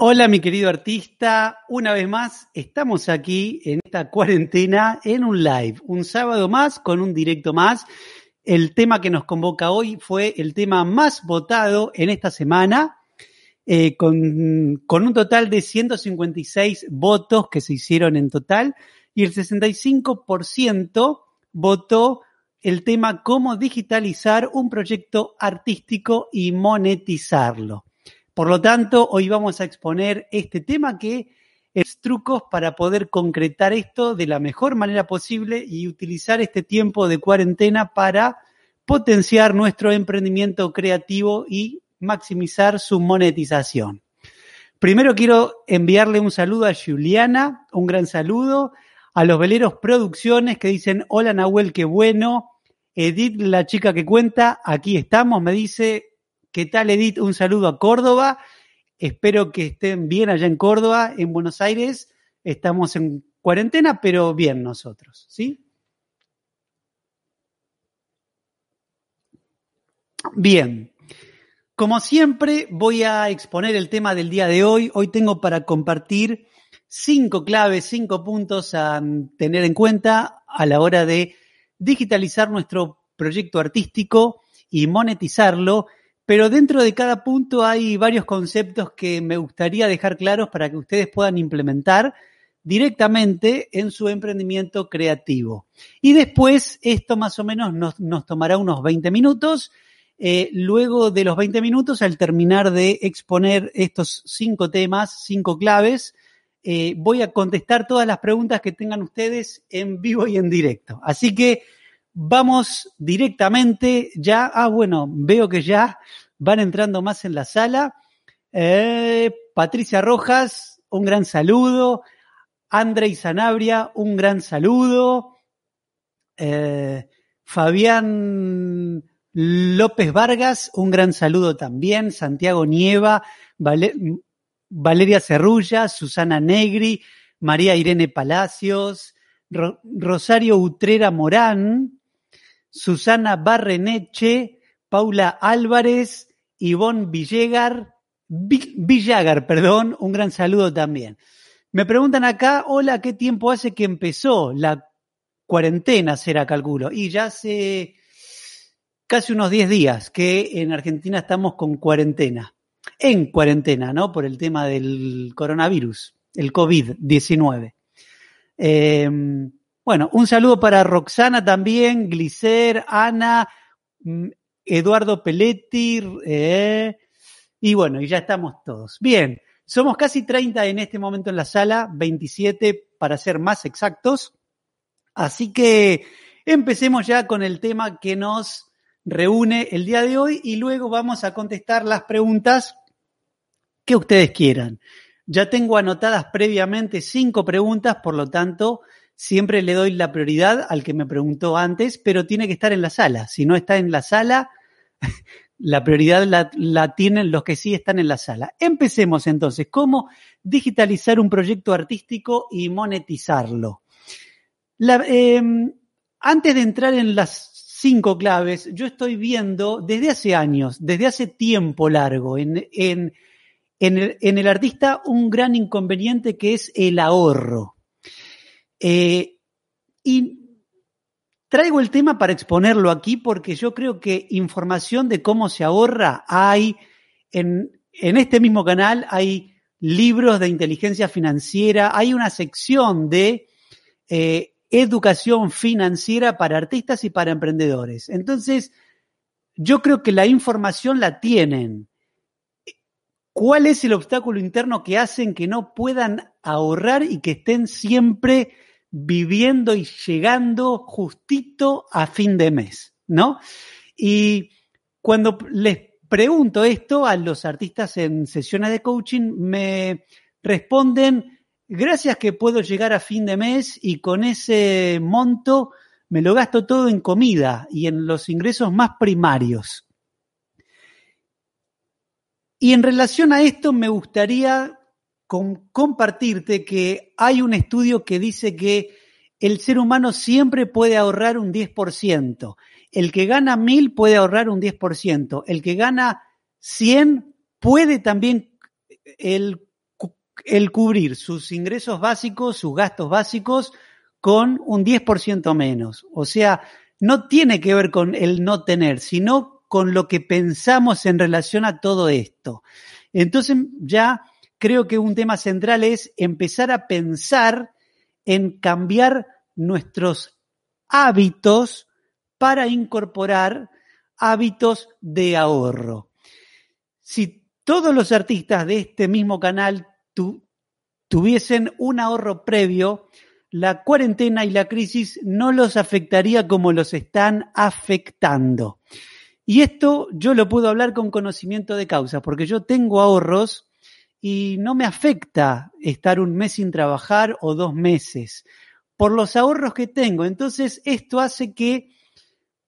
Hola mi querido artista, una vez más estamos aquí en esta cuarentena en un live, un sábado más con un directo más. El tema que nos convoca hoy fue el tema más votado en esta semana, eh, con, con un total de 156 votos que se hicieron en total y el 65% votó el tema cómo digitalizar un proyecto artístico y monetizarlo. Por lo tanto, hoy vamos a exponer este tema que es trucos para poder concretar esto de la mejor manera posible y utilizar este tiempo de cuarentena para potenciar nuestro emprendimiento creativo y maximizar su monetización. Primero quiero enviarle un saludo a Juliana, un gran saludo, a los Veleros Producciones que dicen, hola Nahuel, qué bueno. Edith, la chica que cuenta, aquí estamos, me dice, ¿Qué tal, Edith? Un saludo a Córdoba. Espero que estén bien allá en Córdoba, en Buenos Aires. Estamos en cuarentena, pero bien nosotros, ¿sí? Bien. Como siempre, voy a exponer el tema del día de hoy. Hoy tengo para compartir cinco claves, cinco puntos a tener en cuenta a la hora de digitalizar nuestro proyecto artístico y monetizarlo pero dentro de cada punto hay varios conceptos que me gustaría dejar claros para que ustedes puedan implementar directamente en su emprendimiento creativo. Y después, esto más o menos nos, tomará unos 20 minutos. Eh, luego de los 20 minutos, al terminar de exponer estos cinco temas, cinco claves, eh, voy a contestar todas las preguntas que tengan ustedes en vivo y en directo. Así que Vamos directamente ya. Ah, bueno, veo que ya van entrando más en la sala. Eh, Patricia Rojas, un gran saludo. Andrei Sanabria, un gran saludo. Eh, Fabián López Vargas, un gran saludo también. Santiago Nieva, Valeria Cerrulla, Susana Negri, María Irene Palacios, Rosario Utrera Morán, Susana Barreneche, Paula Álvarez, Ivonne Villegar, Villagar, perdón, un gran saludo también. Me preguntan acá, hola, ¿qué tiempo hace que empezó la cuarentena, será calculo? Y ya hace casi unos 10 días que en Argentina estamos con cuarentena. En cuarentena, ¿no? Por el tema del coronavirus, el COVID-19. Eh, bueno, un saludo para Roxana también, Glicer, Ana, mm, Eduardo Peletti, eh, y bueno, y ya estamos todos. Bien, somos casi 30 en este momento en la sala, 27 para ser más exactos. Así que empecemos ya con el tema que nos reúne el día de hoy y luego vamos a contestar las preguntas que ustedes quieran. Ya tengo anotadas previamente cinco preguntas, por lo tanto, siempre le doy la prioridad al que me preguntó antes, pero tiene que estar en la sala. Si no está en la sala, la prioridad la, tienen los que sí están en la sala. Empecemos entonces. ¿Cómo digitalizar un proyecto artístico y monetizarlo? Em, antes de entrar en las cinco claves, yo estoy viendo desde hace años, desde hace tiempo largo, en, el artista un gran inconveniente que es el ahorro. Eh, y traigo el tema para exponerlo aquí porque yo creo que información de cómo se ahorra hay en, en este mismo canal, hay libros de inteligencia financiera, hay una sección de eh, educación financiera para artistas y para emprendedores. Entonces, yo creo que la información la tienen. ¿Cuál es el obstáculo interno que hacen que no puedan ahorrar y que estén siempre viviendo y llegando justito a fin de mes, ¿no? Y cuando les pregunto esto a los artistas en sesiones de coaching, me responden, gracias que puedo llegar a fin de mes y con ese monto me lo gasto todo en comida y en los ingresos más primarios. Y en relación a esto me gustaría compartirte que hay un estudio que dice que el ser humano siempre puede ahorrar un 10%. El que gana 1000 puede ahorrar un 10%. El que gana 100 puede también, el el cubrir sus ingresos básicos, sus gastos básicos con un 10% menos. O sea, no tiene que ver con el no tener, sino con lo que pensamos en relación a todo esto. Entonces ya creo que un tema central es empezar a pensar en cambiar nuestros hábitos para incorporar hábitos de ahorro. Si todos los artistas de este mismo canal tuviesen un ahorro previo, la cuarentena y la crisis no los afectaría como los están afectando. Y esto yo lo puedo hablar con conocimiento de causa, porque yo tengo ahorros y no me afecta estar un mes sin trabajar o dos meses por los ahorros que tengo. Entonces, esto hace que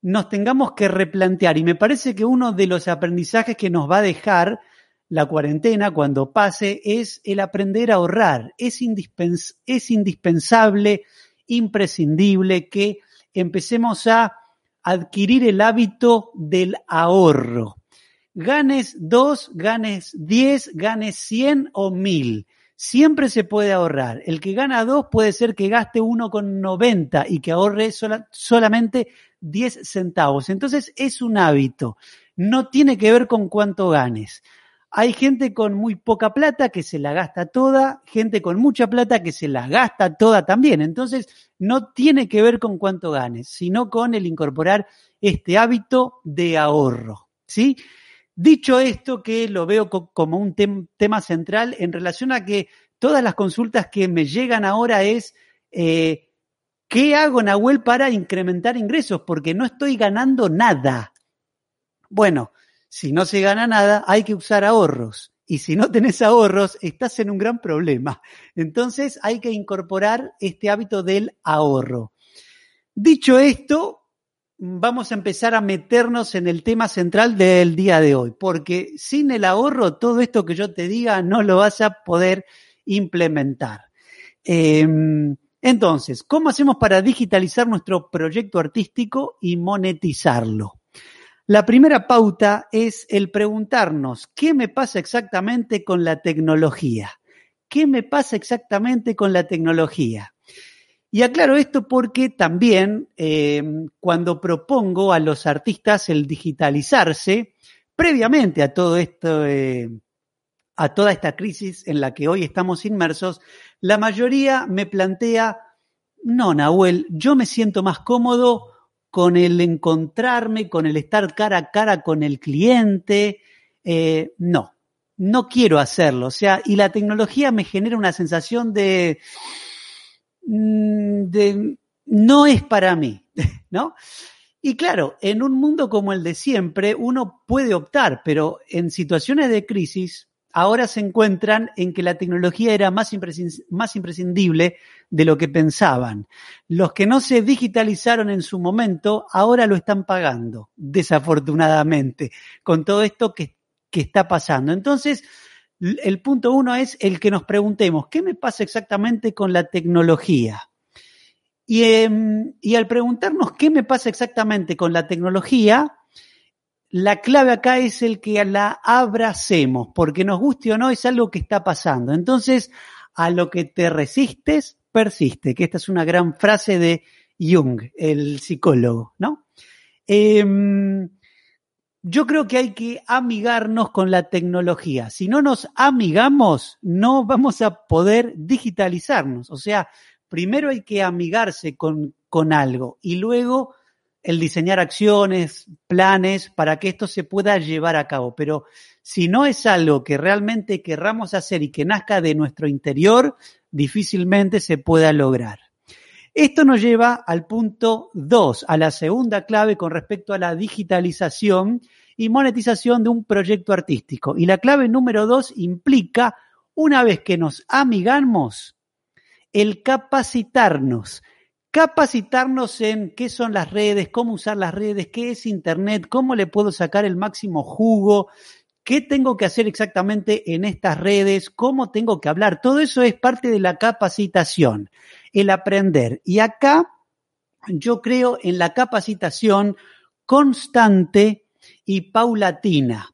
nos tengamos que replantear y me parece que uno de los aprendizajes que nos va a dejar la cuarentena cuando pase es el aprender a ahorrar. Es, indispensable, imprescindible que empecemos a adquirir el hábito del ahorro. Ganes dos, ganes diez, ganes cien o mil. Siempre se puede ahorrar. El que gana dos puede ser que gaste uno con noventa y que ahorre solamente diez centavos. Entonces es un hábito. No tiene que ver con cuánto ganes. Hay gente con muy poca plata que se la gasta toda, gente con mucha plata que se la gasta toda también. Entonces, no tiene que ver con cuánto ganes, sino con el incorporar este hábito de ahorro. ¿Sí? Dicho esto, que lo veo como un tema central en relación a que todas las consultas que me llegan ahora es, eh, ¿qué hago, Nahuel, para incrementar ingresos? Porque no estoy ganando nada. Bueno, si no se gana nada, hay que usar ahorros. Y si no tenés ahorros, estás en un gran problema. Entonces hay que incorporar este hábito del ahorro. Dicho esto, vamos a empezar a meternos en el tema central del día de hoy, porque sin el ahorro, todo esto que yo te diga no lo vas a poder implementar. Em, entonces, ¿cómo hacemos para digitalizar nuestro proyecto artístico y monetizarlo? La primera pauta es el preguntarnos, ¿qué me pasa exactamente con la tecnología? ¿Qué me pasa exactamente con la tecnología? Y aclaro esto porque también eh, cuando propongo a los artistas el digitalizarse, previamente a todo esto, eh, a toda esta crisis en la que hoy estamos inmersos, la mayoría me plantea, no, Nahuel, yo me siento más cómodo con el encontrarme, con el estar cara a cara con el cliente. Eh, no, no quiero hacerlo. O sea, y la tecnología me genera una sensación de, de no es para mí, ¿no? Y claro, en un mundo como el de siempre, uno puede optar, pero en situaciones de crisis, ahora se encuentran en que la tecnología era más, imprescindible de lo que pensaban. Los que no se digitalizaron en su momento, ahora lo están pagando, desafortunadamente, con todo esto que, está pasando. Entonces, el punto uno es el que nos preguntemos, ¿qué me pasa exactamente con la tecnología? Y, em, y al preguntarnos qué me pasa exactamente con la tecnología, la clave acá es el que la abracemos, porque nos guste o no, es algo que está pasando. Entonces, a lo que te resistes, persiste, que esta es una gran frase de Jung, el psicólogo, ¿no? Em, yo creo que hay que amigarnos con la tecnología. Si no nos amigamos, no vamos a poder digitalizarnos. O sea, primero hay que amigarse con, con algo y luego el diseñar acciones, planes para que esto se pueda llevar a cabo. Pero si no es algo que realmente querramos hacer y que nazca de nuestro interior, difícilmente se pueda lograr. Esto nos lleva al punto 2, a la segunda clave con respecto a la digitalización y monetización de un proyecto artístico. Y la clave número 2 implica, una vez que nos amigamos, el capacitarnos capacitarnos en qué son las redes, cómo usar las redes, qué es Internet, cómo le puedo sacar el máximo jugo, qué tengo que hacer exactamente en estas redes, cómo tengo que hablar. Todo eso es parte de la capacitación, el aprender. Y acá yo creo en la capacitación constante y paulatina.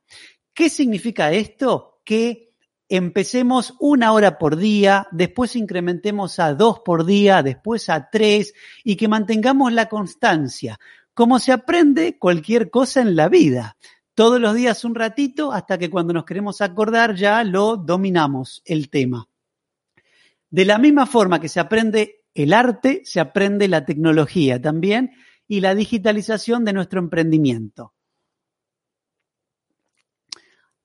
¿Qué significa esto? Que empecemos una hora por día, después incrementemos a dos por día, después a tres y que mantengamos la constancia, como se aprende cualquier cosa en la vida. Todos los días un ratito hasta que cuando nos queremos acordar ya lo dominamos el tema. De la misma forma que se aprende el arte, se aprende la tecnología también y la digitalización de nuestro emprendimiento.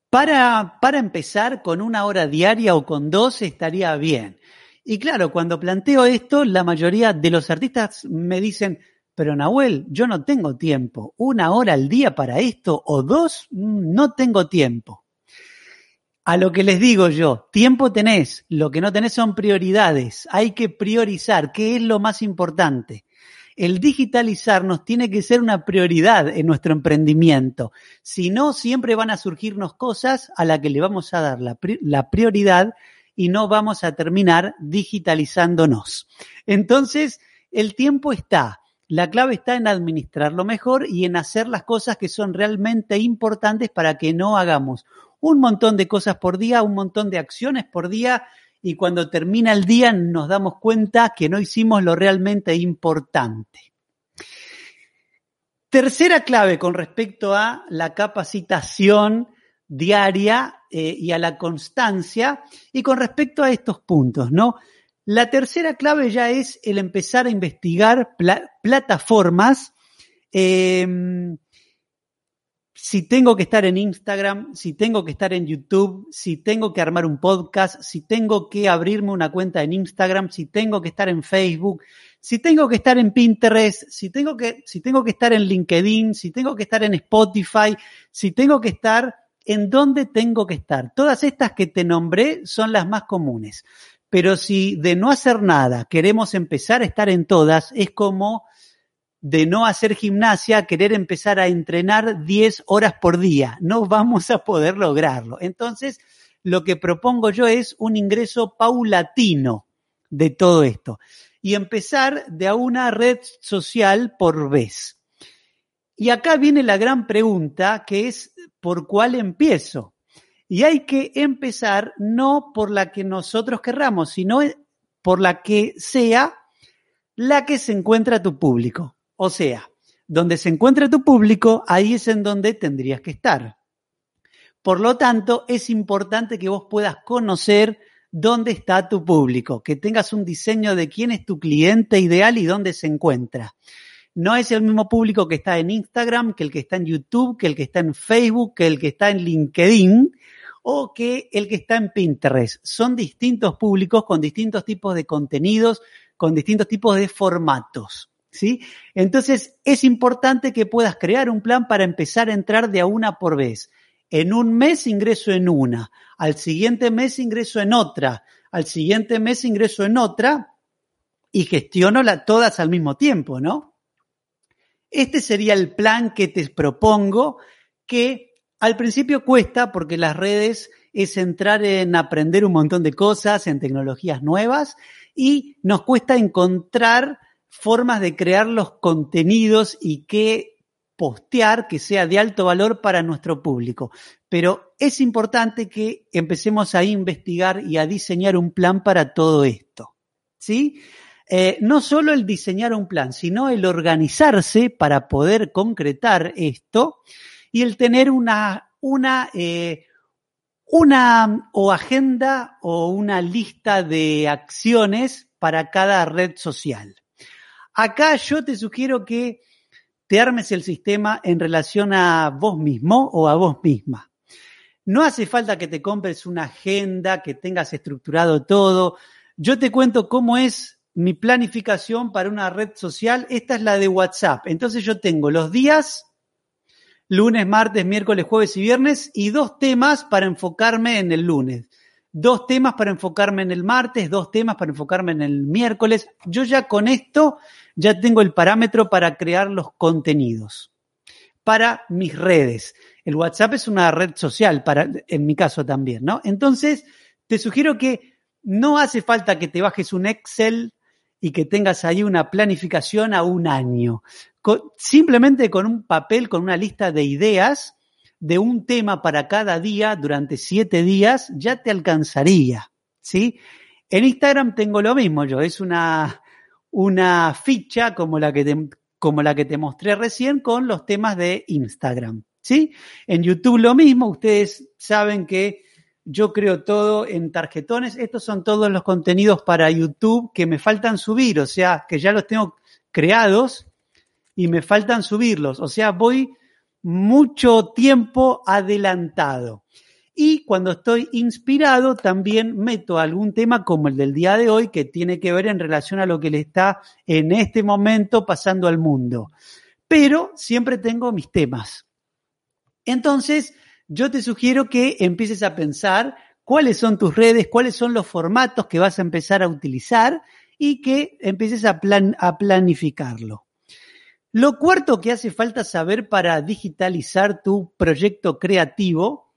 Para, para empezar, con una hora diaria o con dos estaría bien. Y claro, cuando planteo esto, la mayoría de los artistas me dicen, pero Nahuel, yo no tengo tiempo. Una hora al día para esto o dos, mm, no tengo tiempo. A lo que les digo yo, tiempo tenés, lo que no tenés son prioridades. Hay que priorizar qué es lo más importante el digitalizarnos tiene que ser una prioridad en nuestro emprendimiento. Si no, siempre van a surgirnos cosas a las que le vamos a dar la, prioridad y no vamos a terminar digitalizándonos. Entonces, el tiempo está. La clave está en administrarlo mejor y en hacer las cosas que son realmente importantes para que no hagamos un montón de cosas por día, un montón de acciones por día y cuando termina el día nos damos cuenta que no hicimos lo realmente importante. Tercera clave con respecto a la capacitación diaria eh, y a la constancia y con respecto a estos puntos, ¿no? La tercera clave ya es el empezar a investigar plataformas eh, si tengo que estar en Instagram, si tengo que estar en YouTube, si tengo que armar un podcast, si tengo que abrirme una cuenta en Instagram, si tengo que estar en Facebook, si tengo que estar en Pinterest, si tengo que, si tengo que estar en LinkedIn, si tengo que estar en Spotify, si tengo que estar en dónde tengo que estar. Todas estas que te nombré son las más comunes. Pero si de no hacer nada queremos empezar a estar en todas, es como de no hacer gimnasia, querer empezar a entrenar 10 horas por día. No vamos a poder lograrlo. Entonces, lo que propongo yo es un ingreso paulatino de todo esto y empezar de a una red social por vez. Y acá viene la gran pregunta que es, ¿por cuál empiezo? Y hay que empezar no por la que nosotros querramos, sino por la que sea la que se encuentra tu público. O sea, donde se encuentra tu público, ahí es en donde tendrías que estar. Por lo tanto, es importante que vos puedas conocer dónde está tu público, que tengas un diseño de quién es tu cliente ideal y dónde se encuentra. No es el mismo público que está en Instagram, que el que está en YouTube, que el que está en Facebook, que el que está en LinkedIn o que el que está en Pinterest. Son distintos públicos con distintos tipos de contenidos, con distintos tipos de formatos. ¿Sí? Entonces, es importante que puedas crear un plan para empezar a entrar de a una por vez. En un mes ingreso en una, al siguiente mes ingreso en otra, al siguiente mes ingreso en otra y gestiono todas al mismo tiempo, ¿no? Este sería el plan que te propongo que al principio cuesta porque las redes es entrar en aprender un montón de cosas, en tecnologías nuevas y nos cuesta encontrar formas de crear los contenidos y qué postear que sea de alto valor para nuestro público. Pero es importante que empecemos a investigar y a diseñar un plan para todo esto. ¿Sí? Eh, no solo el diseñar un plan, sino el organizarse para poder concretar esto y el tener una, una, eh, una o agenda o una lista de acciones para cada red social. Acá yo te sugiero que te armes el sistema en relación a vos mismo o a vos misma. No hace falta que te compres una agenda, que tengas estructurado todo. Yo te cuento cómo es mi planificación para una red social. Esta es la de WhatsApp. Entonces yo tengo los días, lunes, martes, miércoles, jueves y viernes, y dos temas para enfocarme en el lunes dos temas para enfocarme en el martes, dos temas para enfocarme en el miércoles. Yo ya con esto ya tengo el parámetro para crear los contenidos para mis redes. El WhatsApp es una red social para, en mi caso también, ¿no? Entonces, te sugiero que no hace falta que te bajes un Excel y que tengas ahí una planificación a un año. simplemente con un papel, con una lista de ideas, de un tema para cada día durante siete días ya te alcanzaría, ¿sí? En Instagram tengo lo mismo yo, es una, una ficha como la, que te, como la que te mostré recién con los temas de Instagram, ¿sí? En YouTube lo mismo, ustedes saben que yo creo todo en tarjetones. Estos son todos los contenidos para YouTube que me faltan subir, o sea, que ya los tengo creados y me faltan subirlos. O sea, voy mucho tiempo adelantado. Y cuando estoy inspirado, también meto algún tema como el del día de hoy, que tiene que ver en relación a lo que le está en este momento pasando al mundo. Pero siempre tengo mis temas. Entonces, yo te sugiero que empieces a pensar cuáles son tus redes, cuáles son los formatos que vas a empezar a utilizar y que empieces a, planificarlo. Lo cuarto que hace falta saber para digitalizar tu proyecto creativo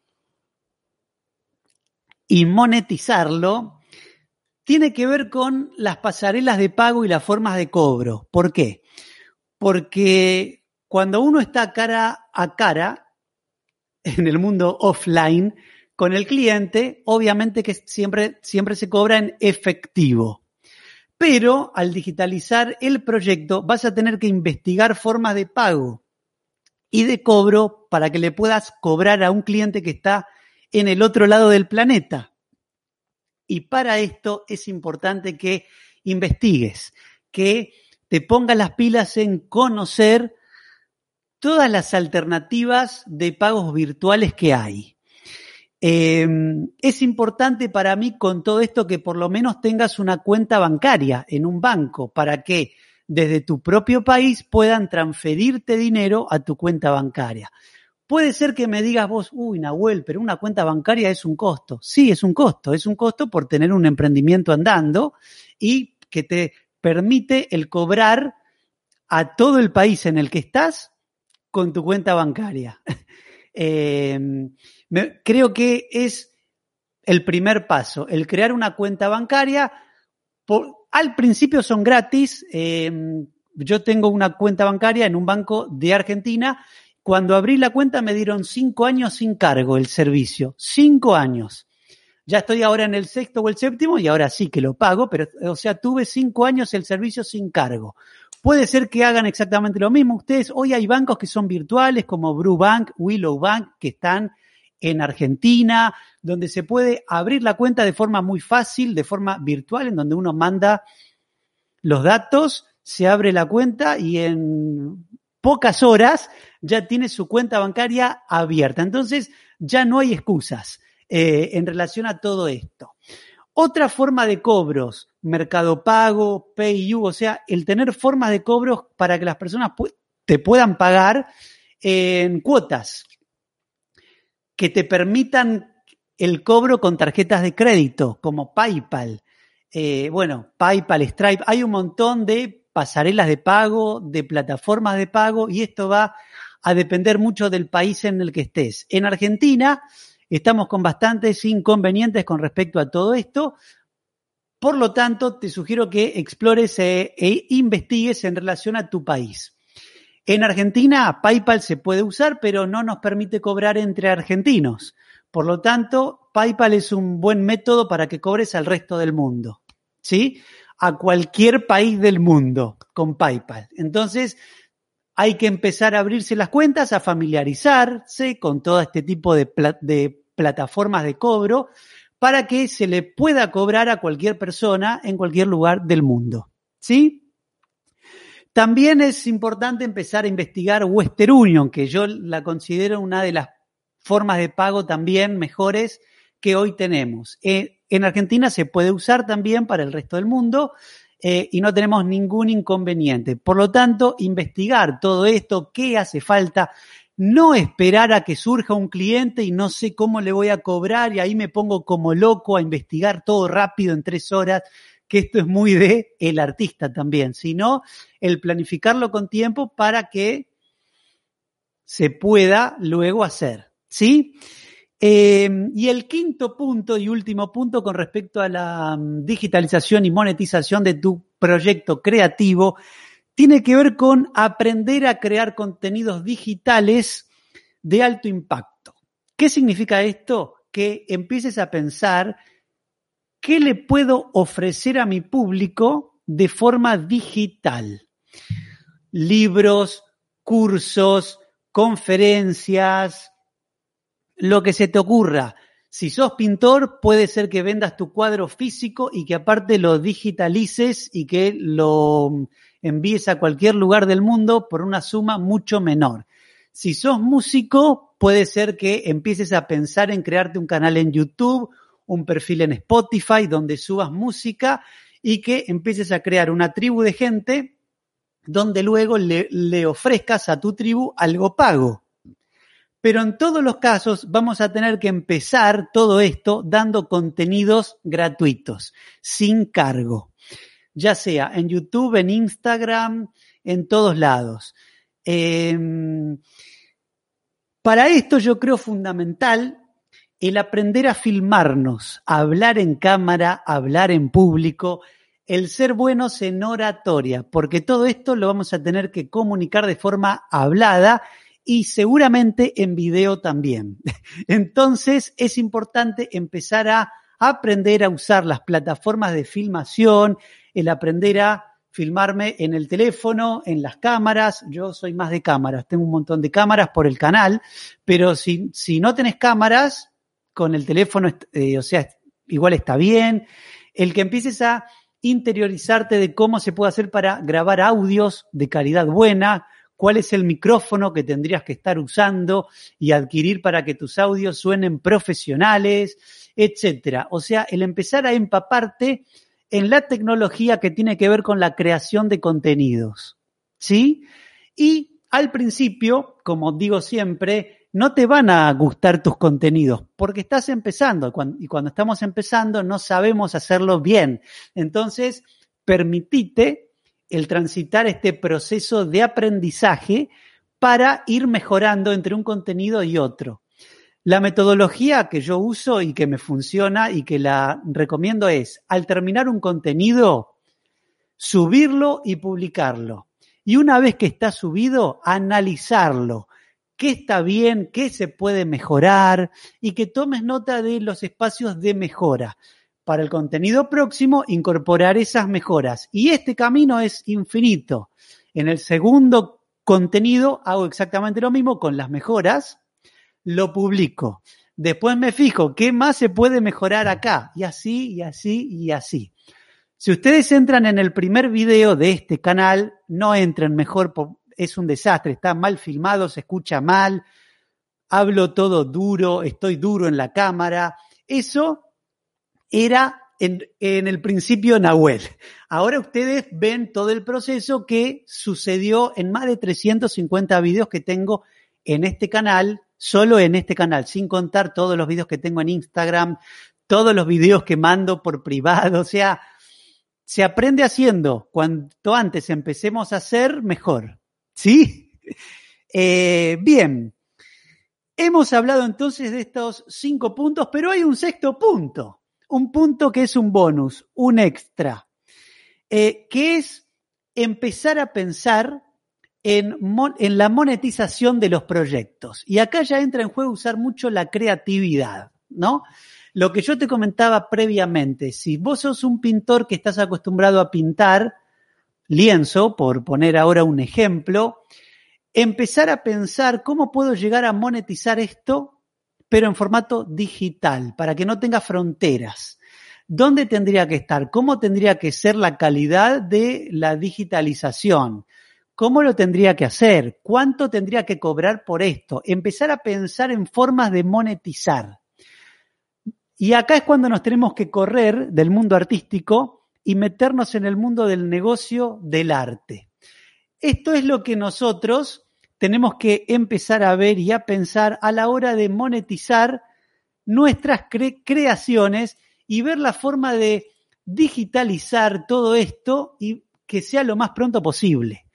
y monetizarlo tiene que ver con las pasarelas de pago y las formas de cobro. ¿Por qué? Porque cuando uno está cara a cara, en el mundo offline con el cliente, obviamente que siempre, siempre se cobra en efectivo. Pero al digitalizar el proyecto vas a tener que investigar formas de pago y de cobro para que le puedas cobrar a un cliente que está en el otro lado del planeta. Y para esto es importante que investigues, que te pongas las pilas en conocer todas las alternativas de pagos virtuales que hay. Em, es importante para mí con todo esto que por lo menos tengas una cuenta bancaria en un banco para que desde tu propio país puedan transferirte dinero a tu cuenta bancaria. Puede ser que me digas vos, uy, Nahuel, pero una cuenta bancaria es un costo. Sí, es un costo, es un costo por tener un emprendimiento andando y que te permite el cobrar a todo el país en el que estás con tu cuenta bancaria. Eh, creo que es el primer paso, el crear una cuenta bancaria. al principio son gratis. Eh, yo tengo una cuenta bancaria en un banco de Argentina. Cuando abrí la cuenta me dieron cinco años sin cargo el servicio. Cinco años. Ya estoy ahora en el sexto o el séptimo y ahora sí que lo pago, pero o sea, tuve cinco años el servicio sin cargo. Puede ser que hagan exactamente lo mismo ustedes. Hoy hay bancos que son virtuales como Bank, Willow Bank, que están en Argentina, donde se puede abrir la cuenta de forma muy fácil, de forma virtual, en donde uno manda los datos, se abre la cuenta y en pocas horas ya tiene su cuenta bancaria abierta. Entonces ya no hay excusas eh, en relación a todo esto. Otra forma de cobros, Mercado Pago, PayU, o sea, el tener formas de cobros para que las personas te puedan pagar en cuotas que te permitan el cobro con tarjetas de crédito, como PayPal. Eh, bueno, PayPal, Stripe, hay un montón de pasarelas de pago, de plataformas de pago, y esto va a depender mucho del país en el que estés. En Argentina, Estamos con bastantes inconvenientes con respecto a todo esto. Por lo tanto, te sugiero que explores e, e, investigues en relación a tu país. En Argentina, PayPal se puede usar, pero no nos permite cobrar entre argentinos. Por lo tanto, PayPal es un buen método para que cobres al resto del mundo. ¿Sí? A cualquier país del mundo con PayPal. Entonces, hay que empezar a abrirse las cuentas, a familiarizarse con todo este tipo de, plataformas de cobro para que se le pueda cobrar a cualquier persona en cualquier lugar del mundo. ¿Sí? También es importante empezar a investigar Western Union, que yo la considero una de las formas de pago también mejores que hoy tenemos. Eh, en Argentina se puede usar también para el resto del mundo eh, y no tenemos ningún inconveniente. Por lo tanto, investigar todo esto, qué hace falta, no esperar a que surja un cliente y no sé cómo le voy a cobrar y ahí me pongo como loco a investigar todo rápido en tres horas, que esto es muy de el artista también, sino el planificarlo con tiempo para que se pueda luego hacer, ¿sí? Eh, y el quinto punto y último punto con respecto a la mm, digitalización y monetización de tu proyecto creativo tiene que ver con aprender a crear contenidos digitales de alto impacto. ¿Qué significa esto? Que empieces a pensar qué le puedo ofrecer a mi público de forma digital. Libros, cursos, conferencias, lo que se te ocurra. Si sos pintor, puede ser que vendas tu cuadro físico y que aparte lo digitalices y que lo envíes a cualquier lugar del mundo por una suma mucho menor. Si sos músico, puede ser que empieces a pensar en crearte un canal en YouTube, un perfil en Spotify donde subas música y que empieces a crear una tribu de gente donde luego le, le ofrezcas a tu tribu algo pago. Pero en todos los casos vamos a tener que empezar todo esto dando contenidos gratuitos, sin cargo, ya sea en YouTube, en Instagram, en todos lados. Em, para esto yo creo fundamental el aprender a filmarnos, a hablar en cámara, a hablar en público, el ser buenos en oratoria, porque todo esto lo vamos a tener que comunicar de forma hablada y seguramente en video también. Entonces es importante empezar a aprender a usar las plataformas de filmación, el aprender a filmarme en el teléfono, en las cámaras. Yo soy más de cámaras, tengo un montón de cámaras por el canal, pero si, si no tenés cámaras, con el teléfono, eh, o sea, igual está bien. El que empieces a interiorizarte de cómo se puede hacer para grabar audios de calidad buena, cuál es el micrófono que tendrías que estar usando y adquirir para que tus audios suenen profesionales, etcétera. O sea, el empezar a empaparte en la tecnología que tiene que ver con la creación de contenidos. ¿Sí? Y al principio, como digo siempre, no te van a gustar tus contenidos porque estás empezando y cuando estamos empezando no sabemos hacerlo bien. Entonces, permitite el transitar este proceso de aprendizaje para ir mejorando entre un contenido y otro. La metodología que yo uso y que me funciona y que la recomiendo es, al terminar un contenido, subirlo y publicarlo. Y una vez que está subido, analizarlo. ¿Qué está bien? ¿Qué se puede mejorar? Y que tomes nota de los espacios de mejora para el contenido próximo incorporar esas mejoras. Y este camino es infinito. En el segundo contenido hago exactamente lo mismo con las mejoras, lo publico. Después me fijo qué más se puede mejorar acá. Y así, y así, y así. Si ustedes entran en el primer video de este canal, no entren mejor, es un desastre, está mal filmado, se escucha mal, hablo todo duro, estoy duro en la cámara. Eso era en, el principio Nahuel. Ahora ustedes ven todo el proceso que sucedió en más de 350 videos que tengo en este canal, solo en este canal, sin contar todos los videos que tengo en Instagram, todos los videos que mando por privado, o sea, se aprende haciendo. Cuanto antes empecemos a hacer, mejor. ¿Sí? Eh, bien. Hemos hablado entonces de estos cinco puntos, pero hay un sexto punto un punto que es un bonus, un extra, eh, que es empezar a pensar en, en, la monetización de los proyectos. Y acá ya entra en juego usar mucho la creatividad, ¿no? Lo que yo te comentaba previamente, si vos sos un pintor que estás acostumbrado a pintar lienzo, por poner ahora un ejemplo, empezar a pensar cómo puedo llegar a monetizar esto pero en formato digital, para que no tenga fronteras. ¿Dónde tendría que estar? ¿Cómo tendría que ser la calidad de la digitalización? ¿Cómo lo tendría que hacer? ¿Cuánto tendría que cobrar por esto? Empezar a pensar en formas de monetizar. Y acá es cuando nos tenemos que correr del mundo artístico y meternos en el mundo del negocio del arte. Esto es lo que nosotros tenemos que empezar a ver y a pensar a la hora de monetizar nuestras creaciones y ver la forma de digitalizar todo esto y que sea lo más pronto posible.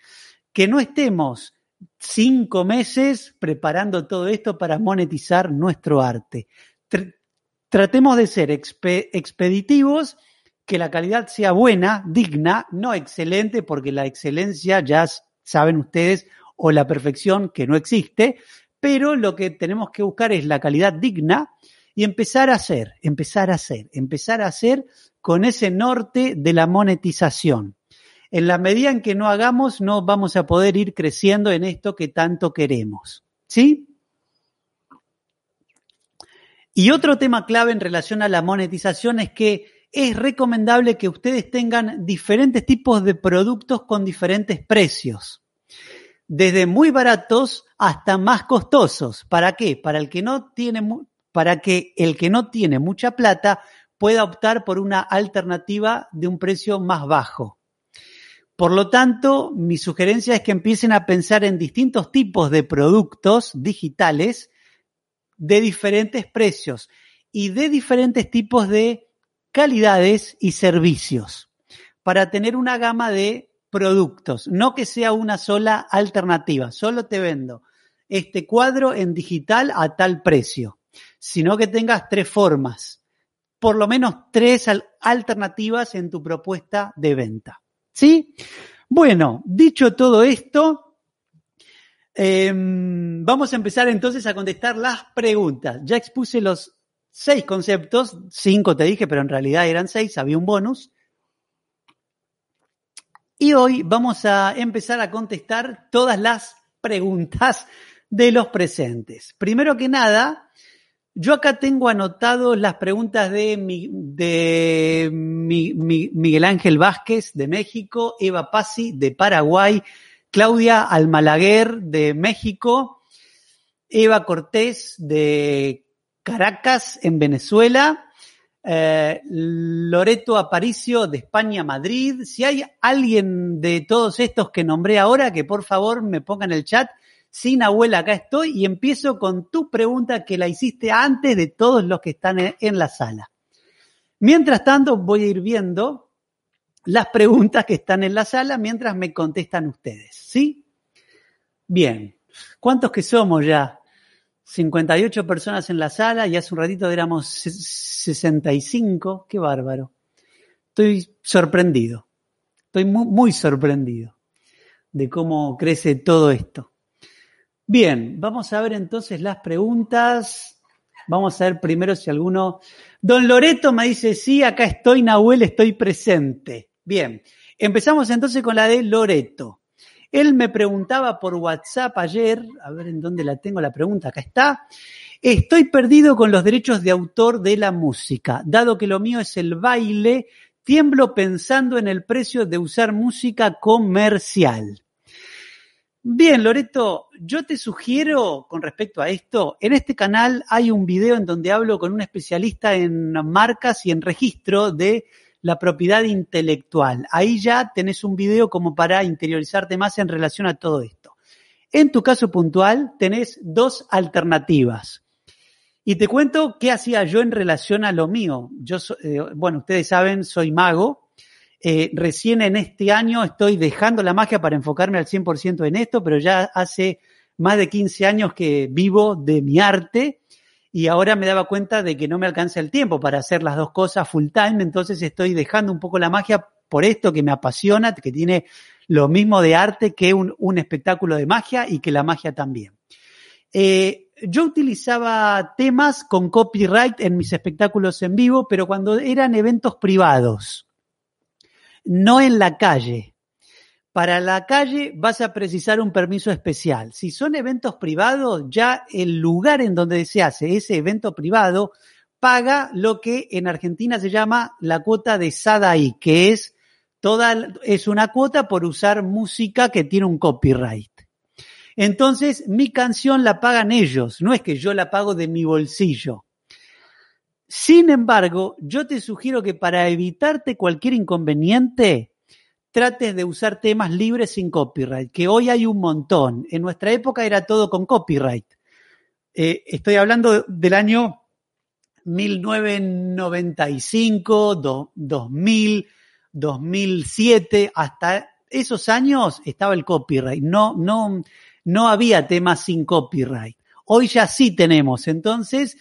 Que no estemos cinco meses preparando todo esto para monetizar nuestro arte. tratemos de ser expeditivos, que la calidad sea buena, digna, no excelente, porque la excelencia, ya saben ustedes, o la perfección que no existe, pero lo que tenemos que buscar es la calidad digna y empezar a hacer, empezar a hacer, empezar a hacer con ese norte de la monetización. En la medida en que no hagamos, no vamos a poder ir creciendo en esto que tanto queremos. ¿Sí? Y otro tema clave en relación a la monetización es que es recomendable que ustedes tengan diferentes tipos de productos con diferentes precios. Desde muy baratos hasta más costosos. ¿Para qué? Para el que no tiene, para que el que no tiene mucha plata pueda optar por una alternativa de un precio más bajo. Por lo tanto, mi sugerencia es que empiecen a pensar en distintos tipos de productos digitales de diferentes precios y de diferentes tipos de calidades y servicios para tener una gama de productos, no que sea una sola alternativa, solo te vendo este cuadro en digital a tal precio, sino que tengas tres formas, por lo menos tres alternativas en tu propuesta de venta. ¿Sí? Bueno, dicho todo esto, em, vamos a empezar entonces a contestar las preguntas. Ya expuse los seis conceptos, cinco te dije, pero en realidad eran seis, había un bonus. Y hoy vamos a empezar a contestar todas las preguntas de los presentes. Primero que nada, yo acá tengo anotado las preguntas de, de Miguel Ángel Vázquez de México, Eva Pasi de Paraguay, Claudia Almalaguer de México, Eva Cortés de Caracas en Venezuela, eh, Loreto Aparicio de España, Madrid. Si hay alguien de todos estos que nombré ahora, que por favor me ponga en el chat sin abuela, acá estoy y empiezo con tu pregunta que la hiciste antes de todos los que están en la sala. Mientras tanto, voy a ir viendo las preguntas que están en la sala mientras me contestan ustedes, ¿sí? Bien, ¿cuántos que somos ya? 58 personas en la sala y hace un ratito éramos 65, qué bárbaro. Estoy sorprendido, estoy muy, sorprendido de cómo crece todo esto. Bien, vamos a ver entonces las preguntas. Vamos a ver primero si alguno. Don Loreto me dice, sí, acá estoy, Nahuel, estoy presente. Bien, empezamos entonces con la de Loreto. Él me preguntaba por WhatsApp ayer, a ver en dónde la tengo la pregunta, acá está. Estoy perdido con los derechos de autor de la música. Dado que lo mío es el baile, tiemblo pensando en el precio de usar música comercial. Bien, Loreto, yo te sugiero con respecto a esto, en este canal hay un video en donde hablo con un especialista en marcas y en registro de la propiedad intelectual. Ahí ya tenés un video como para interiorizarte más en relación a todo esto. En tu caso puntual tenés dos alternativas. Y te cuento qué hacía yo en relación a lo mío. Yo, eh, bueno, ustedes saben, soy mago eh, recién en este año estoy dejando la magia para enfocarme al 100% en esto, pero ya hace más de 15 años que vivo de mi arte y ahora me daba cuenta de que no me alcanza el tiempo para hacer las dos cosas full time, entonces estoy dejando un poco la magia por esto que me apasiona, que tiene lo mismo de arte que un, un espectáculo de magia y que la magia también. Eh, yo utilizaba temas con copyright en mis espectáculos en vivo, pero cuando eran eventos privados no en la calle. Para la calle vas a precisar un permiso especial. Si son eventos privados, ya el lugar en donde se hace ese evento privado paga lo que en Argentina se llama la cuota de SADAI, que es toda, es una cuota por usar música que tiene un copyright. Entonces, mi canción la pagan ellos, no es que yo la pago de mi bolsillo. Sin embargo, yo te sugiero que para evitarte cualquier inconveniente, trates de usar temas libres sin copyright, que hoy hay un montón. En nuestra época era todo con copyright. Eh, estoy hablando del año 1995, 2000, 2007, hasta esos años estaba el copyright. No, no, no había temas sin copyright. Hoy ya sí tenemos. Entonces,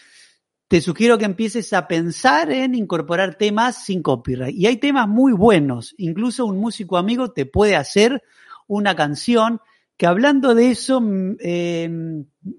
te sugiero que empieces a pensar en incorporar temas sin copyright. Y hay temas muy buenos. Incluso un músico amigo te puede hacer una canción que hablando de eso, eh,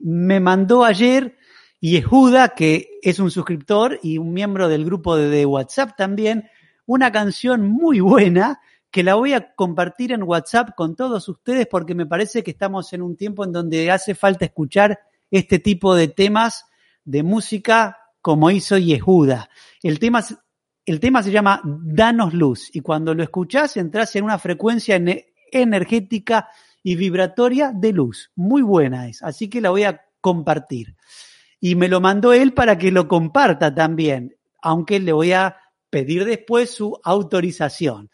me mandó ayer Yehuda, que es un suscriptor y un miembro del grupo de WhatsApp también, una canción muy buena que la voy a compartir en WhatsApp con todos ustedes porque me parece que estamos en un tiempo en donde hace falta escuchar este tipo de temas de música como hizo Yehuda. El tema, el tema se llama Danos Luz y cuando lo escuchás entras en una frecuencia energética y vibratoria de luz. Muy buena es, así que la voy a compartir. Y me lo mandó él para que lo comparta también, aunque le voy a pedir después su autorización.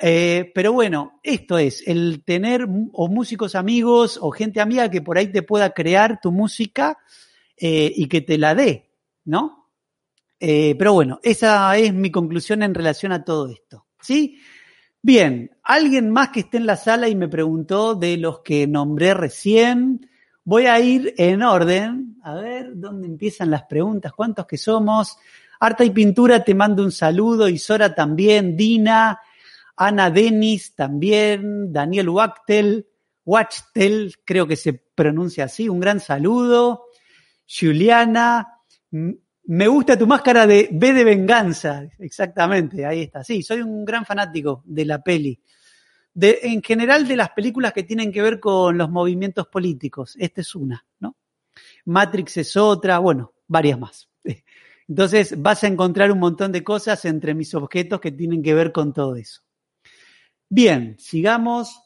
Eh, pero bueno, esto es, el tener o músicos amigos o gente amiga que por ahí te pueda crear tu música eh, y que te la dé, ¿no? Eh, pero bueno, esa es mi conclusión en relación a todo esto, ¿sí? Bien, alguien más que esté en la sala y me preguntó de los que nombré recién. Voy a ir en orden, a ver dónde empiezan las preguntas, cuántos que somos. Arta y Pintura te mando un saludo, y Sora también, Dina, Ana Denis también, Daniel Wachtel, Wachtel, creo que se pronuncia así, un gran saludo. Juliana, me gusta tu máscara de B de venganza, exactamente, ahí está. Sí, soy un gran fanático de la peli. De, en general de las películas que tienen que ver con los movimientos políticos. Esta es una, ¿no? Matrix es otra, bueno, varias más. Entonces vas a encontrar un montón de cosas entre mis objetos que tienen que ver con todo eso. Bien, sigamos.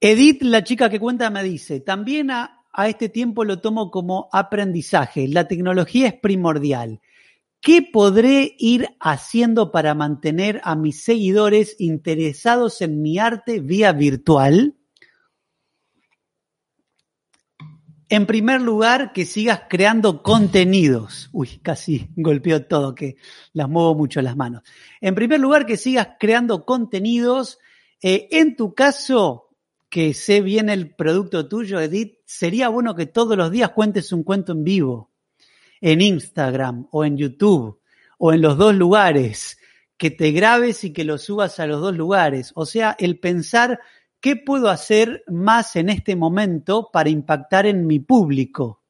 Edith, la chica que cuenta, me dice, también a, a, este tiempo lo tomo como aprendizaje. La tecnología es primordial. ¿Qué podré ir haciendo para mantener a mis seguidores interesados en mi arte vía virtual? En primer lugar, que sigas creando contenidos. Uy, casi golpeó todo, que las muevo mucho las manos. En primer lugar, que sigas creando contenidos. Eh, en tu caso, que sé bien el producto tuyo, Edith, sería bueno que todos los días cuentes un cuento en vivo, en Instagram o en YouTube, o en los dos lugares, que te grabes y que lo subas a los dos lugares. O sea, el pensar ¿qué puedo hacer más en este momento para impactar en mi público?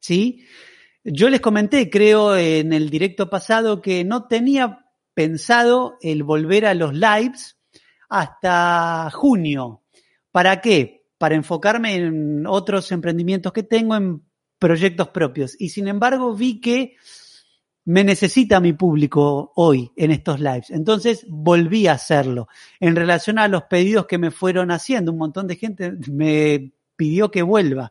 ¿Sí? Yo les comenté, creo, en el directo pasado que no tenía pensado el volver a los lives hasta junio. ¿Para qué? Para enfocarme en otros emprendimientos que tengo, en proyectos propios. Y sin embargo vi que me necesita mi público hoy en estos lives. Entonces volví a hacerlo. En relación a los pedidos que me fueron haciendo, un montón de gente me pidió que vuelva.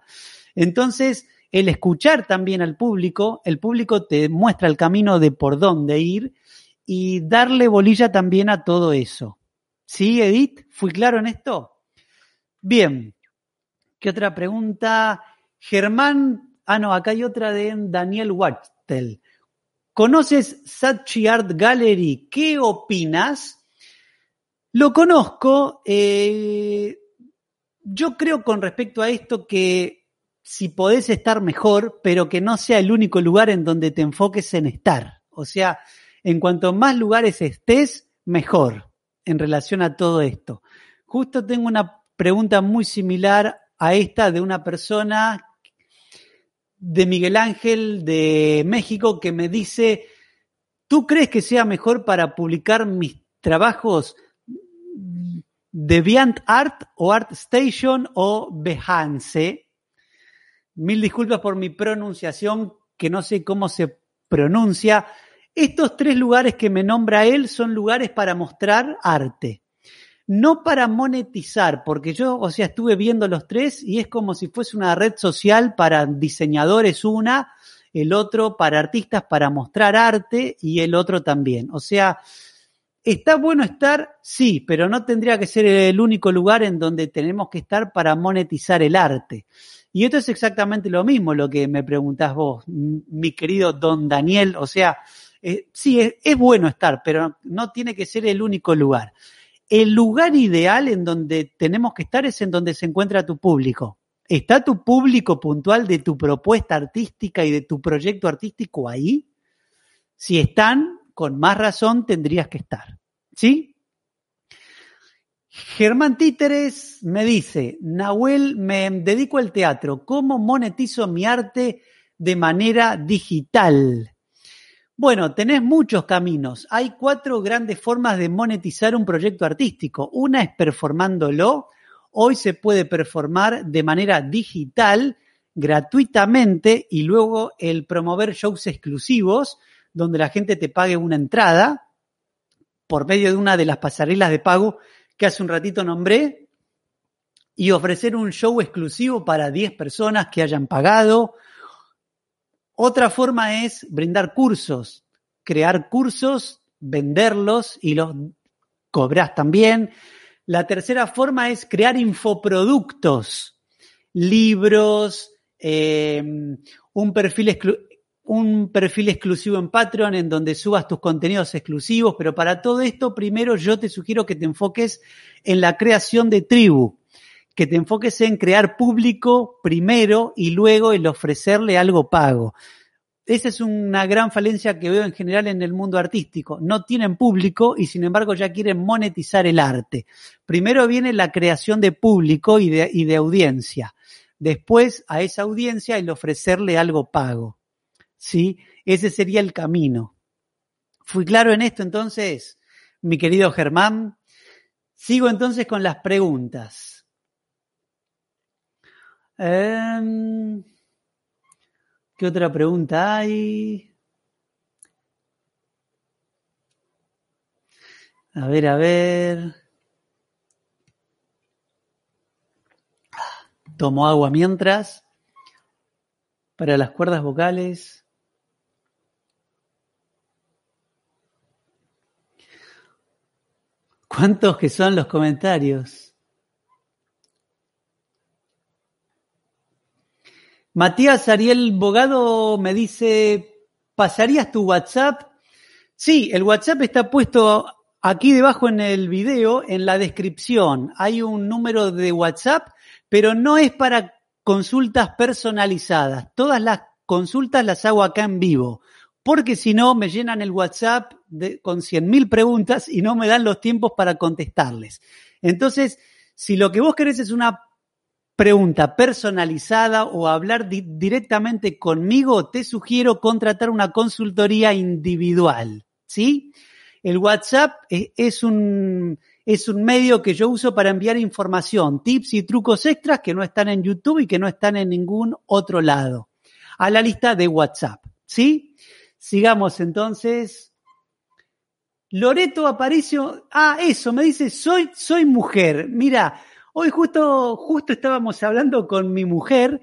Entonces, el escuchar también al público, el público te muestra el camino de por dónde ir y darle bolilla también a todo eso. ¿Sí, Edith? ¿Fui claro en esto? Bien. ¿Qué otra pregunta? Germán, ah, no, acá hay otra de Daniel Wachtel. ¿Conoces Sachi Art Gallery? ¿Qué opinas? Lo conozco. Eh, yo creo con respecto a esto que si podés estar mejor, pero que no sea el único lugar en donde te enfoques en estar. O sea, en cuanto más lugares estés, mejor en relación a todo esto. Justo tengo una pregunta muy similar a esta de una persona de Miguel Ángel de México que me dice, ¿tú crees que sea mejor para publicar mis trabajos Deviant Art o ArtStation o Behance? Mil disculpas por mi pronunciación, que no sé cómo se pronuncia. Estos tres lugares que me nombra él son lugares para mostrar arte no para monetizar, porque yo, o sea, estuve viendo los tres y es como si fuese una red social para diseñadores una, el otro para artistas para mostrar arte y el otro también. O sea, ¿está bueno estar? Sí, pero no tendría que ser el único lugar en donde tenemos que estar para monetizar el arte. Y esto es exactamente lo mismo, lo que me preguntás vos, mi querido don Daniel. O sea, eh, sí, es, es bueno estar, pero no tiene que ser el único lugar el lugar ideal en donde tenemos que estar es en donde se encuentra tu público. ¿Está tu público puntual de tu propuesta artística y de tu proyecto artístico ahí? Si están, con más razón tendrías que estar. ¿Sí? Germán Títeres me dice, Nahuel, me dedico al teatro. ¿Cómo monetizo mi arte de manera digital? Bueno, tenés muchos caminos. Hay cuatro grandes formas de monetizar un proyecto artístico. Una es performándolo. Hoy se puede performar de manera digital, gratuitamente, y luego el promover shows exclusivos, donde la gente te pague una entrada por medio de una de las pasarelas de pago que hace un ratito nombré y ofrecer un show exclusivo para 10 personas que hayan pagado. Otra forma es brindar cursos, crear cursos, venderlos y los cobras también. La tercera forma es crear infoproductos, libros, eh, un perfil un perfil exclusivo en Patreon en donde subas tus contenidos exclusivos, pero para todo esto primero yo te sugiero que te enfoques en la creación de tribu, que te enfoques en crear público primero y luego en ofrecerle algo pago. Esa es una gran falencia que veo en general en el mundo artístico. No tienen público y sin embargo ya quieren monetizar el arte. Primero viene la creación de público y de, y de audiencia. Después a esa audiencia el ofrecerle algo pago. ¿sí? Ese sería el camino. ¿Fui claro en esto entonces, mi querido Germán? Sigo entonces con las preguntas. Em, ¿Qué otra pregunta hay? A ver, a ver. Tomo agua mientras. Para las cuerdas vocales. ¿Cuántos que son los comentarios? Matías Ariel Bogado me dice, ¿pasarías tu WhatsApp? Sí, el WhatsApp está puesto aquí debajo en el video, en la descripción. Hay un número de WhatsApp, pero no es para consultas personalizadas. Todas las consultas las hago acá en vivo porque si no me llenan el WhatsApp de, con 100.000 preguntas y no me dan los tiempos para contestarles. Entonces, si lo que vos querés es una pregunta personalizada o hablar directamente conmigo, te sugiero contratar una consultoría individual, ¿sí? El WhatsApp es un, es un medio que yo uso para enviar información, tips y trucos extras que no están en YouTube y que no están en ningún otro lado, a la lista de WhatsApp, ¿sí? Sigamos entonces. Loreto Aparicio, ah, eso, me dice, soy, soy mujer. Mira, hoy justo, justo estábamos hablando con mi mujer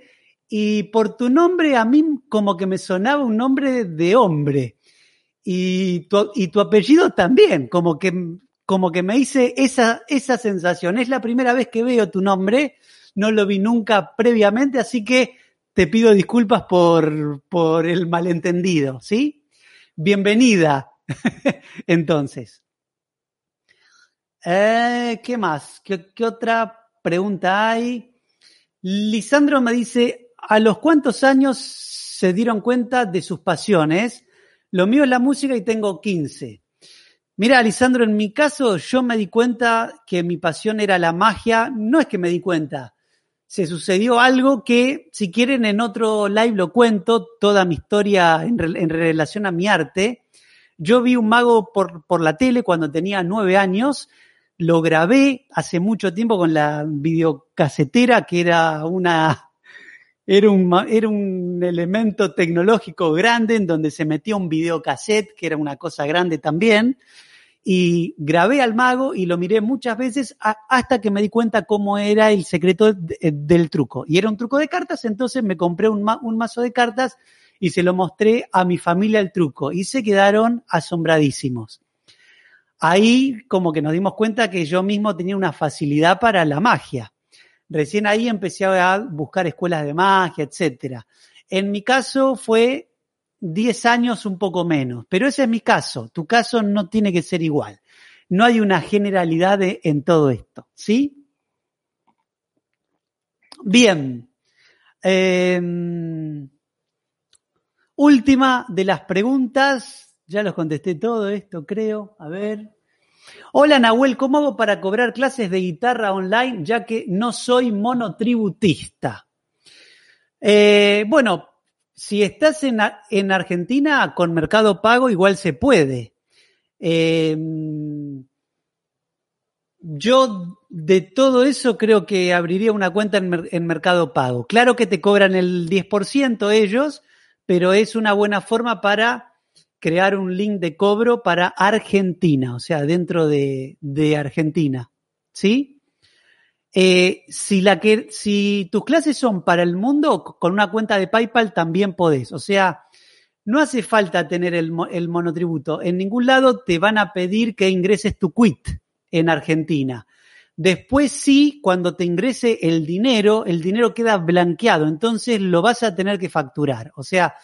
y por tu nombre a mí como que me sonaba un nombre de hombre. Y tu, y tu apellido también, como que, como que me hice esa, esa sensación. Es la primera vez que veo tu nombre, no lo vi nunca previamente, así que te pido disculpas por, por el malentendido, ¿sí? Bienvenida, entonces. Eh, ¿Qué más? ¿Qué, ¿Qué, otra pregunta hay? Lisandro me dice, ¿a los cuántos años se dieron cuenta de sus pasiones? Lo mío es la música y tengo 15. Mira, Lisandro, en mi caso yo me di cuenta que mi pasión era la magia. No es que me di cuenta, se sucedió algo que, si quieren, en otro live lo cuento, toda mi historia en, en relación a mi arte. Yo vi un mago por, por la tele cuando tenía nueve años, lo grabé hace mucho tiempo con la videocasetera, que era una, era un, era un elemento tecnológico grande en donde se metía un videocassette, que era una cosa grande también y grabé al mago y lo miré muchas veces hasta que me di cuenta cómo era el secreto del truco. Y era un truco de cartas, entonces me compré un, un, mazo de cartas y se lo mostré a mi familia el truco y se quedaron asombradísimos. Ahí como que nos dimos cuenta que yo mismo tenía una facilidad para la magia. Recién ahí empecé a buscar escuelas de magia, etcétera. En mi caso fue 10 años un poco menos, pero ese es mi caso, tu caso no tiene que ser igual. No hay una generalidad en todo esto, ¿sí? Bien. Eh, última de las preguntas, ya los contesté todo esto, creo. A ver. Hola Nahuel, ¿cómo hago para cobrar clases de guitarra online ya que no soy monotributista? Eh, bueno, si estás en, en, Argentina con Mercado Pago, igual se puede. Eh, yo de todo eso creo que abriría una cuenta en, en, Mercado Pago. Claro que te cobran el 10% ellos, pero es una buena forma para crear un link de cobro para Argentina, o sea, dentro de, Argentina. ¿Sí? Eh, si, la que, si tus clases son para el mundo, con una cuenta de PayPal también podés. O sea, no hace falta tener el, el monotributo. En ningún lado te van a pedir que ingreses tu quit en Argentina. Después sí, cuando te ingrese el dinero, el dinero queda blanqueado, entonces lo vas a tener que facturar. O sea,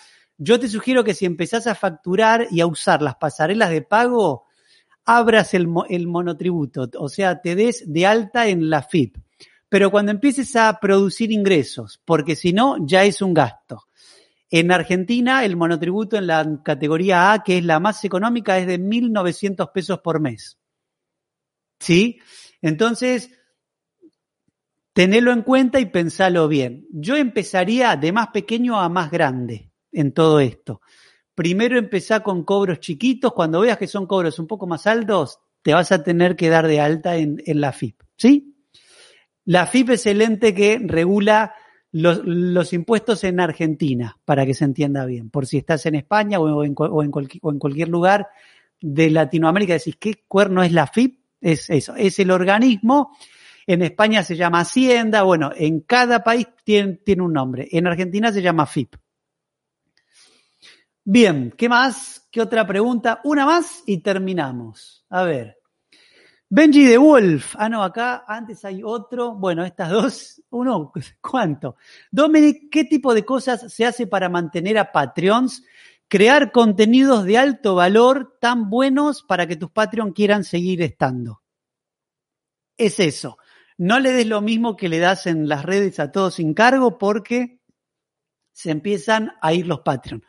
yo te sugiero que si empezás a facturar y a usar las pasarelas de pago, abras el, el monotributo, o sea, te des de alta en la FIP. Pero cuando empieces a producir ingresos, porque si no, ya es un gasto. En Argentina, el monotributo en la categoría A, que es la más económica, es de 1.900 pesos por mes. ¿Sí? Entonces, tenelo en cuenta y pensalo bien. Yo empezaría de más pequeño a más grande en todo esto. Primero empezá con cobros chiquitos, cuando veas que son cobros un poco más altos, te vas a tener que dar de alta en, la FIP, ¿sí? La FIP es el ente que regula los, impuestos en Argentina, para que se entienda bien. Por si estás en España o en, o en, cualquier, o en cualquier lugar de Latinoamérica, decís, ¿qué cuerno es la FIP? Es eso, es el organismo. En España se llama Hacienda, bueno, en cada país tiene, tiene un nombre. En Argentina se llama FIP. Bien, ¿qué más? ¿Qué otra pregunta? Una más y terminamos. A ver. Benji de Wolf. Ah, no, acá antes hay otro. Bueno, estas dos. Uno, ¿cuánto? Dominic, ¿qué tipo de cosas se hace para mantener a Patreons? Crear contenidos de alto valor tan buenos para que tus Patreon quieran seguir estando. Es eso. No le des lo mismo que le das en las redes a todos sin cargo porque se empiezan a ir los Patreon.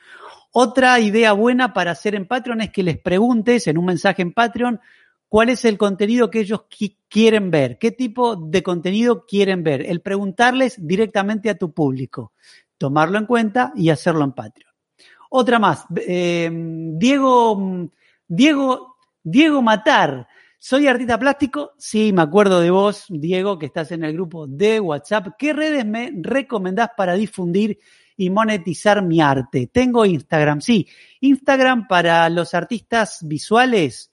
Otra idea buena para hacer en Patreon es que les preguntes en un mensaje en Patreon cuál es el contenido que ellos quieren ver, qué tipo de contenido quieren ver, el preguntarles directamente a tu público, tomarlo en cuenta y hacerlo en Patreon. Otra más, eh, Diego, Diego, Diego Matar. Soy artista plástico, sí, me acuerdo de vos, Diego, que estás en el grupo de WhatsApp. ¿Qué redes me recomendás para difundir y monetizar mi arte? Tengo Instagram, sí. Instagram para los artistas visuales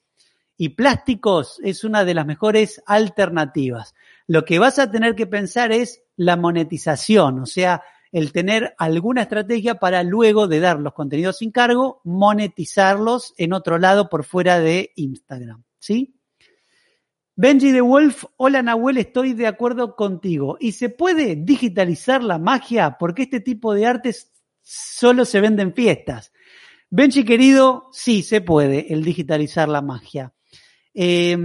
y plásticos es una de las mejores alternativas. Lo que vas a tener que pensar es la monetización, o sea, el tener alguna estrategia para luego de dar los contenidos sin cargo, monetizarlos en otro lado por fuera de Instagram. ¿Sí? Benji de Wolf, hola Nahuel, estoy de acuerdo contigo. ¿Y se puede digitalizar la magia? Porque este tipo de artes solo se vende en fiestas. Benji querido, sí se puede el digitalizar la magia. Eh,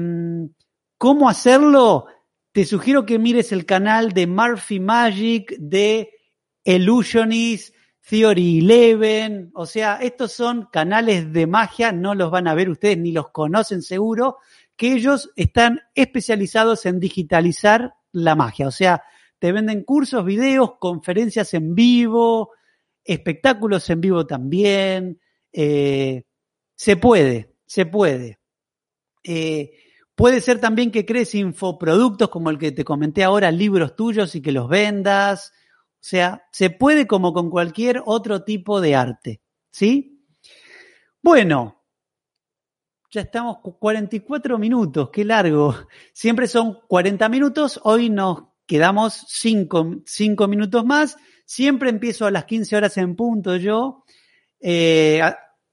¿Cómo hacerlo? Te sugiero que mires el canal de Murphy Magic, de Illusionist, Theory Eleven, o sea, estos son canales de magia, no los van a ver ustedes ni los conocen seguro, que ellos están especializados en digitalizar la magia, o sea, te venden cursos, videos, conferencias en vivo, espectáculos en vivo también, eh, se puede, se puede. Eh, puede ser también que crees infoproductos como el que te comenté ahora, libros tuyos y que los vendas, o sea, se puede como con cualquier otro tipo de arte. ¿Sí? Bueno, ya estamos 44 minutos, qué largo. Siempre son 40 minutos, hoy nos quedamos 5, minutos más. Siempre empiezo a las 15 horas en punto yo. Eh,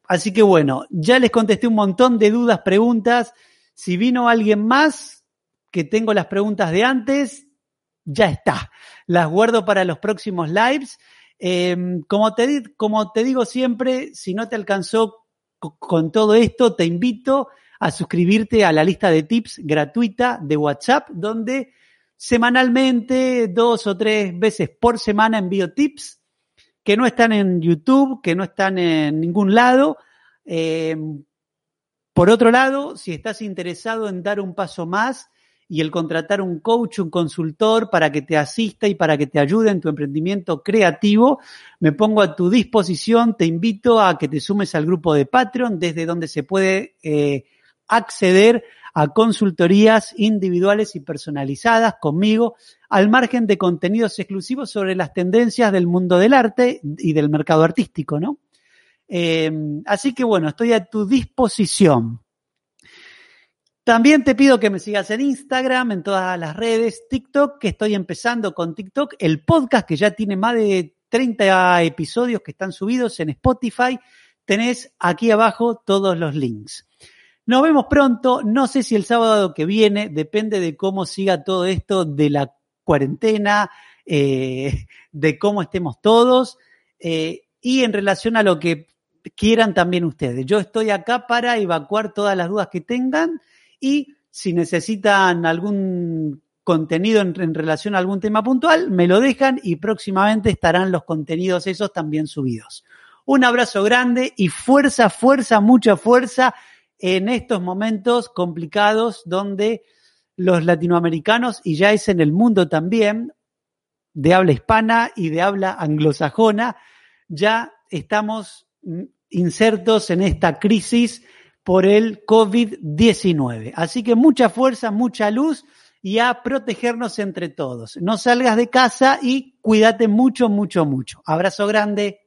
así que bueno, ya les contesté un montón de dudas, preguntas. Si vino alguien más, que tengo las preguntas de antes, ya está. Las guardo para los próximos lives. Eh, como, te, como te digo siempre, si no te alcanzó con todo esto, te invito a suscribirte a la lista de tips gratuita de WhatsApp, donde semanalmente, dos o tres veces por semana envío tips que no están en YouTube, que no están en ningún lado, eh, Por otro lado, si estás interesado en dar un paso más y el contratar un coach, un consultor para que te asista y para que te ayude en tu emprendimiento creativo, me pongo a tu disposición. Te invito a que te sumes al grupo de Patreon, desde donde se puede eh, acceder a consultorías individuales y personalizadas conmigo, al margen de contenidos exclusivos sobre las tendencias del mundo del arte y del mercado artístico, ¿no? Eh, así que bueno, estoy a tu disposición. También te pido que me sigas en Instagram, en todas las redes, TikTok, que estoy empezando con TikTok, el podcast que ya tiene más de 30 episodios que están subidos en Spotify. Tenés aquí abajo todos los links. Nos vemos pronto, no sé si el sábado que viene, depende de cómo siga todo esto de la cuarentena, eh, de cómo estemos todos eh, y en relación a lo que quieran también ustedes. Yo estoy acá para evacuar todas las dudas que tengan y si necesitan algún contenido en, relación a algún tema puntual, me lo dejan y próximamente estarán los contenidos esos también subidos. Un abrazo grande y fuerza, fuerza, mucha fuerza en estos momentos complicados donde los latinoamericanos, y ya es en el mundo también, de habla hispana y de habla anglosajona, ya estamos insertos en esta crisis por el COVID-19. Así que mucha fuerza, mucha luz y a protegernos entre todos. No salgas de casa y cuídate mucho, mucho, mucho. Abrazo grande.